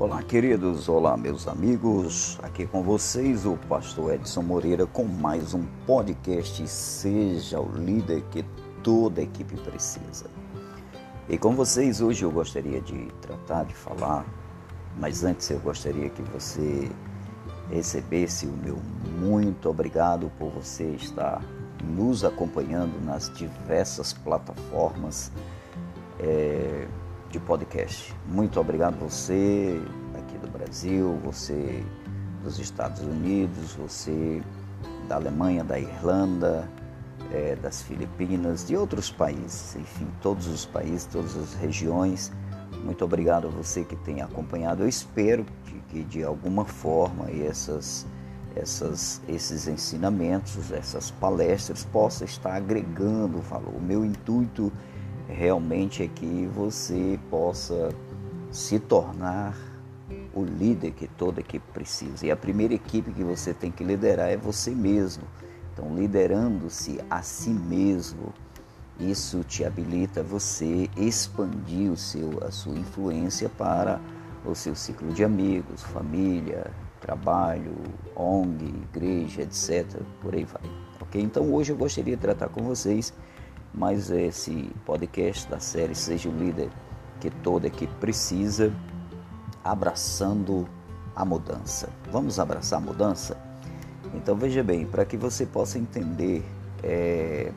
Olá, queridos, olá, meus amigos. Aqui com vocês o pastor Edson Moreira com mais um podcast Seja o líder que toda equipe precisa. E com vocês hoje eu gostaria de tratar de falar, mas antes eu gostaria que você recebesse o meu muito obrigado por você estar nos acompanhando nas diversas plataformas. É, de podcast. Muito obrigado você aqui do Brasil, você dos Estados Unidos, você da Alemanha, da Irlanda, é, das Filipinas, de outros países, enfim, todos os países, todas as regiões. Muito obrigado a você que tem acompanhado. Eu espero que, que de alguma forma essas, essas, esses ensinamentos, essas palestras possam estar agregando valor. O meu intuito é realmente é que você possa se tornar o líder que toda equipe precisa. E a primeira equipe que você tem que liderar é você mesmo. Então, liderando-se a si mesmo, isso te habilita você expandir o seu, a sua influência para o seu ciclo de amigos, família, trabalho, ONG, igreja, etc. Por aí vai. Ok? Então, hoje eu gostaria de tratar com vocês mais esse podcast da série Seja o Líder que toda equipe precisa, abraçando a mudança. Vamos abraçar a mudança? Então veja bem, para que você possa entender é,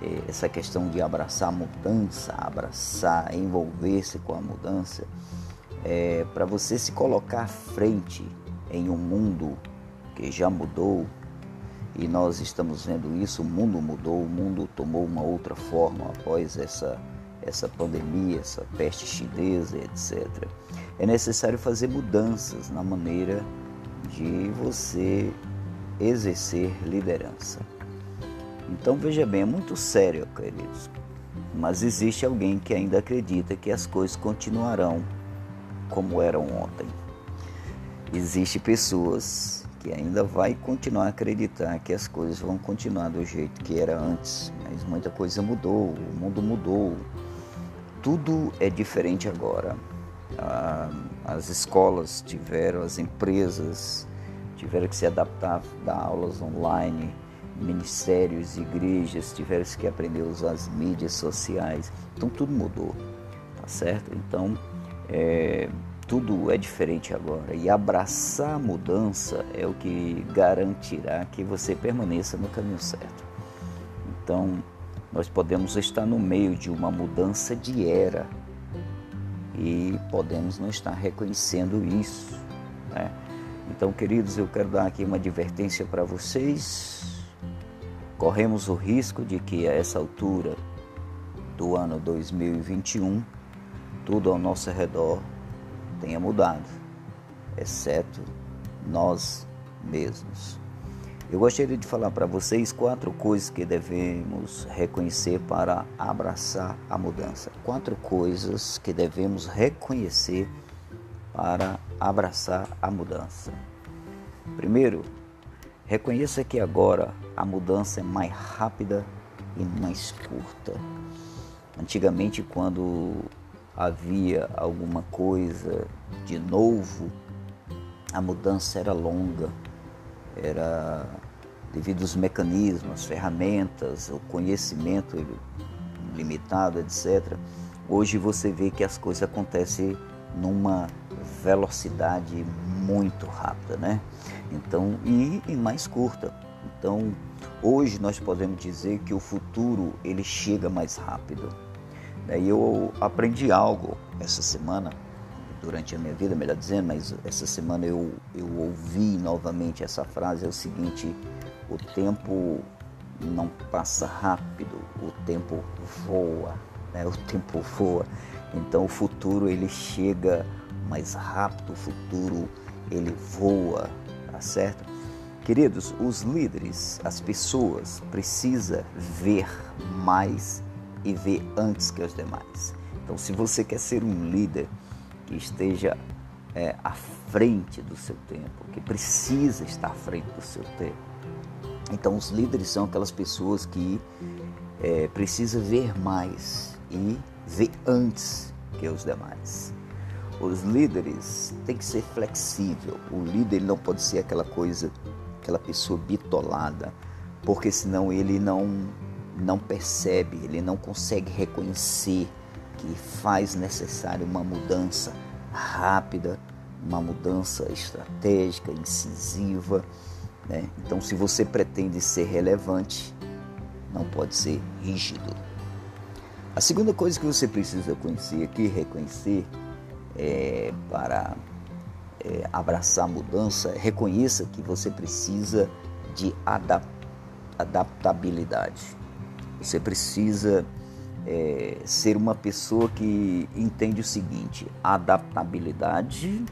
é, essa questão de abraçar a mudança, abraçar, envolver-se com a mudança, é, para você se colocar à frente em um mundo que já mudou, e nós estamos vendo isso, o mundo mudou, o mundo tomou uma outra forma após essa, essa pandemia, essa peste chinesa, etc. É necessário fazer mudanças na maneira de você exercer liderança. Então veja bem, é muito sério, queridos, mas existe alguém que ainda acredita que as coisas continuarão como eram ontem. Existem pessoas que ainda vai continuar a acreditar que as coisas vão continuar do jeito que era antes, mas muita coisa mudou, o mundo mudou, tudo é diferente agora. As escolas tiveram, as empresas tiveram que se adaptar a aulas online, ministérios, igrejas tiveram que aprender a usar as mídias sociais, então tudo mudou, tá certo? Então, é, tudo é diferente agora e abraçar a mudança é o que garantirá que você permaneça no caminho certo. Então, nós podemos estar no meio de uma mudança de era e podemos não estar reconhecendo isso. Né? Então, queridos, eu quero dar aqui uma advertência para vocês. Corremos o risco de que a essa altura do ano 2021, tudo ao nosso redor tenha mudado, exceto nós mesmos. Eu gostaria de falar para vocês quatro coisas que devemos reconhecer para abraçar a mudança. Quatro coisas que devemos reconhecer para abraçar a mudança. Primeiro, reconheça que agora a mudança é mais rápida e mais curta. Antigamente, quando havia alguma coisa de novo, a mudança era longa, era devido aos mecanismos, ferramentas, o conhecimento limitado, etc. Hoje você vê que as coisas acontecem numa velocidade muito rápida, né? Então, e, e mais curta. Então, hoje nós podemos dizer que o futuro ele chega mais rápido. Daí eu aprendi algo essa semana, durante a minha vida, melhor dizendo, mas essa semana eu, eu ouvi novamente essa frase, é o seguinte, o tempo não passa rápido, o tempo voa, né? o tempo voa. Então o futuro ele chega mais rápido, o futuro ele voa, tá certo? Queridos, os líderes, as pessoas precisam ver mais e ver antes que os demais. Então, se você quer ser um líder que esteja é, à frente do seu tempo, que precisa estar à frente do seu tempo, então os líderes são aquelas pessoas que é, precisam ver mais e ver antes que os demais. os líderes têm que ser flexível. O líder não pode ser aquela coisa, aquela pessoa bitolada, porque senão ele não não percebe, ele não consegue reconhecer que faz necessário uma mudança rápida, uma mudança estratégica, incisiva. Né? Então, se você pretende ser relevante, não pode ser rígido. A segunda coisa que você precisa conhecer aqui, reconhecer, é, para é, abraçar a mudança, reconheça que você precisa de adap adaptabilidade. Você precisa é, ser uma pessoa que entende o seguinte: adaptabilidade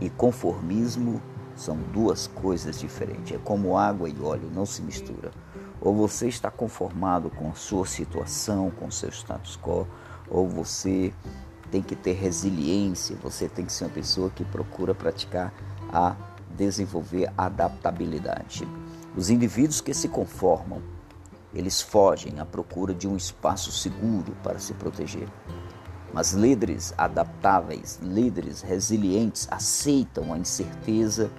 e conformismo são duas coisas diferentes. É como água e óleo, não se mistura. Ou você está conformado com a sua situação, com o seu status quo, ou você tem que ter resiliência, você tem que ser uma pessoa que procura praticar a desenvolver adaptabilidade. Os indivíduos que se conformam, eles fogem à procura de um espaço seguro para se proteger. Mas líderes adaptáveis, líderes resilientes, aceitam a incerteza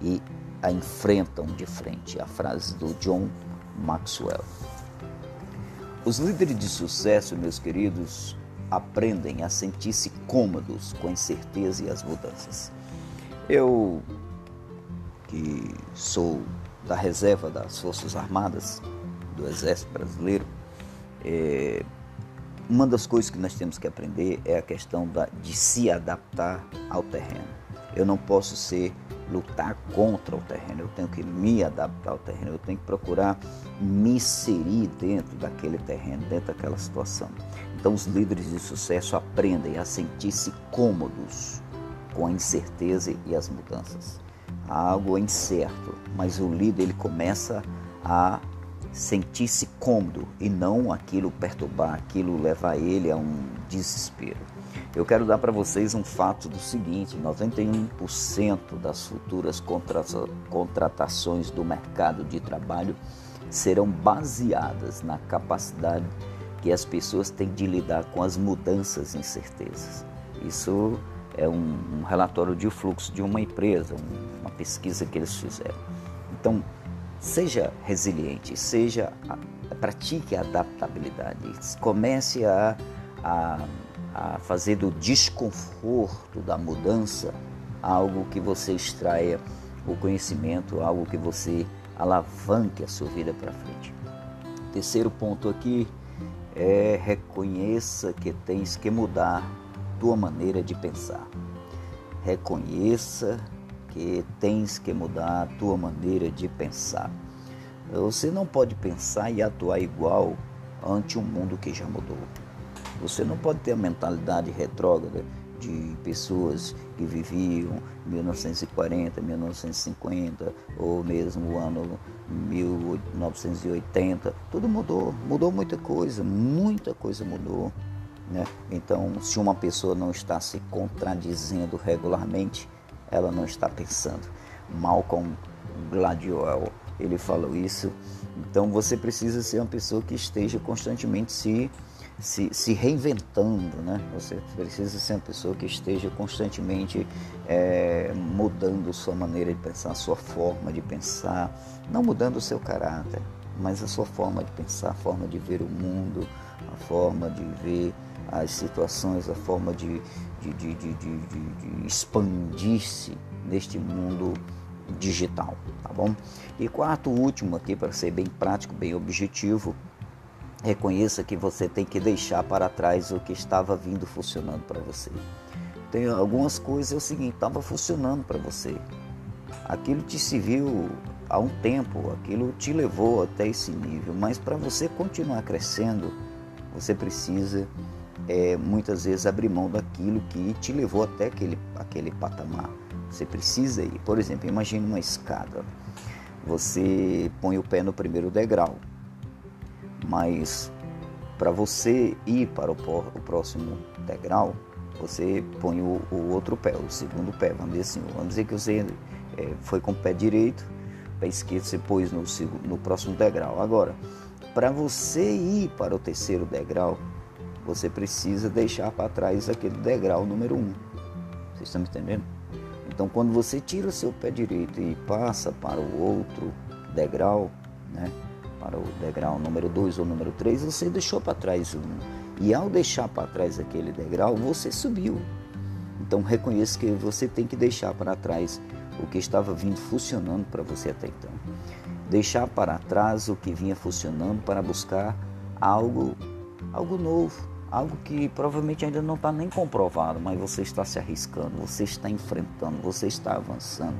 e a enfrentam de frente. A frase do John Maxwell. Os líderes de sucesso, meus queridos, aprendem a sentir-se cômodos com a incerteza e as mudanças. Eu, que sou da reserva das Forças Armadas, do Exército Brasileiro, é, uma das coisas que nós temos que aprender é a questão da, de se adaptar ao terreno. Eu não posso ser lutar contra o terreno, eu tenho que me adaptar ao terreno, eu tenho que procurar me inserir dentro daquele terreno, dentro daquela situação. Então, os líderes de sucesso aprendem a sentir-se cômodos com a incerteza e as mudanças. Algo é incerto, mas o líder ele começa a sentir-se cômodo e não aquilo perturbar, aquilo levar ele a um desespero. Eu quero dar para vocês um fato do seguinte: 91% das futuras contratações do mercado de trabalho serão baseadas na capacidade que as pessoas têm de lidar com as mudanças e incertezas. Isso é um, um relatório de fluxo de uma empresa, uma pesquisa que eles fizeram. Então, seja resiliente, seja pratique a adaptabilidade, comece a, a a fazer do desconforto da mudança algo que você extraia o conhecimento, algo que você alavanque a sua vida para frente. Terceiro ponto aqui é reconheça que tens que mudar tua maneira de pensar. Reconheça que tens que mudar a tua maneira de pensar. Você não pode pensar e atuar igual ante um mundo que já mudou. Você não pode ter a mentalidade retrógrada de pessoas que viviam 1940, 1950 ou mesmo o ano 1980. Tudo mudou, mudou muita coisa, muita coisa mudou. Né? Então, se uma pessoa não está se contradizendo regularmente, ela não está pensando. Malcolm Gladwell, ele falou isso. Então, você precisa ser uma pessoa que esteja constantemente se se, se reinventando, né? Você precisa ser uma pessoa que esteja constantemente é, mudando sua maneira de pensar, sua forma de pensar, não mudando o seu caráter, mas a sua forma de pensar, a forma de ver o mundo, a forma de ver as situações, a forma de, de, de, de, expandir-se neste mundo digital, tá bom? E quarto, último aqui, para ser bem prático, bem objetivo, Reconheça que você tem que deixar para trás o que estava vindo funcionando para você. Tem algumas coisas é o seguinte, estava funcionando para você. Aquilo te serviu há um tempo, aquilo te levou até esse nível, mas para você continuar crescendo, você precisa é, muitas vezes abrir mão daquilo que te levou até aquele, aquele patamar. Você precisa ir, por exemplo, imagine uma escada. Você põe o pé no primeiro degrau, mas para você ir para o, o, próximo degrau, você põe o, o, outro pé, o segundo pé, vamos dizer assim. Vamos dizer que você é, foi com o pé direito, pé esquerdo você pôs no, no próximo degrau. Agora, para você ir para o terceiro degrau, você precisa deixar para trás aquele degrau número um. Vocês estão me entendendo? Então, quando você tira o seu pé direito e passa para o outro degrau, né? para o degrau número 2 ou número 3, você deixou para trás um. E ao deixar para trás aquele degrau, você subiu. Então reconheça que você tem que deixar para trás o que estava vindo funcionando para você até então. Deixar para trás o que vinha funcionando para buscar algo, algo novo, algo que provavelmente ainda não está nem comprovado, mas você está se arriscando, você está enfrentando, você está avançando,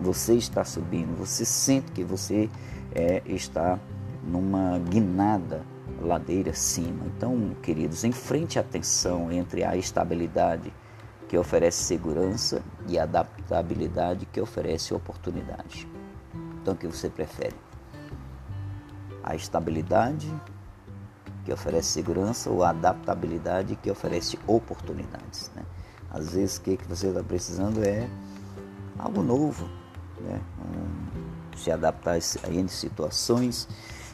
você está subindo, você sente que você é, está numa guinada ladeira acima. Então, queridos, enfrente a tensão entre a estabilidade que oferece segurança e a adaptabilidade que oferece oportunidade. Então, o que você prefere? A estabilidade que oferece segurança ou adaptabilidade que oferece oportunidades. Né? Às vezes, o que você está precisando é algo novo, né? Um, se adaptar a N situações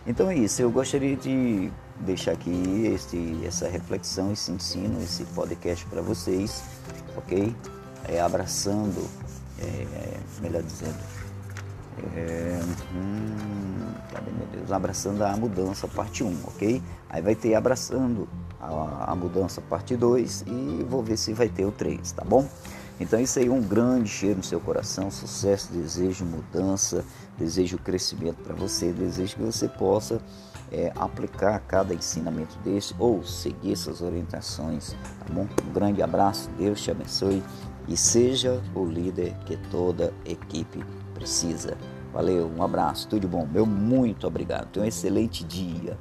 então é isso, eu gostaria de deixar aqui este, essa reflexão, esse ensino, esse podcast para vocês, ok? É, abraçando, é, melhor dizendo, é, hum, cadê meu Deus? Abraçando a mudança, parte 1, ok? Aí vai ter abraçando a, a mudança, parte 2 e vou ver se vai ter o 3, tá bom? Então isso aí é um grande cheiro no seu coração, sucesso, desejo mudança, desejo crescimento para você, desejo que você possa é, aplicar cada ensinamento desse ou seguir essas orientações, tá bom? Um grande abraço, Deus te abençoe e seja o líder que toda equipe precisa. Valeu, um abraço, tudo de bom, meu muito obrigado, tenha um excelente dia.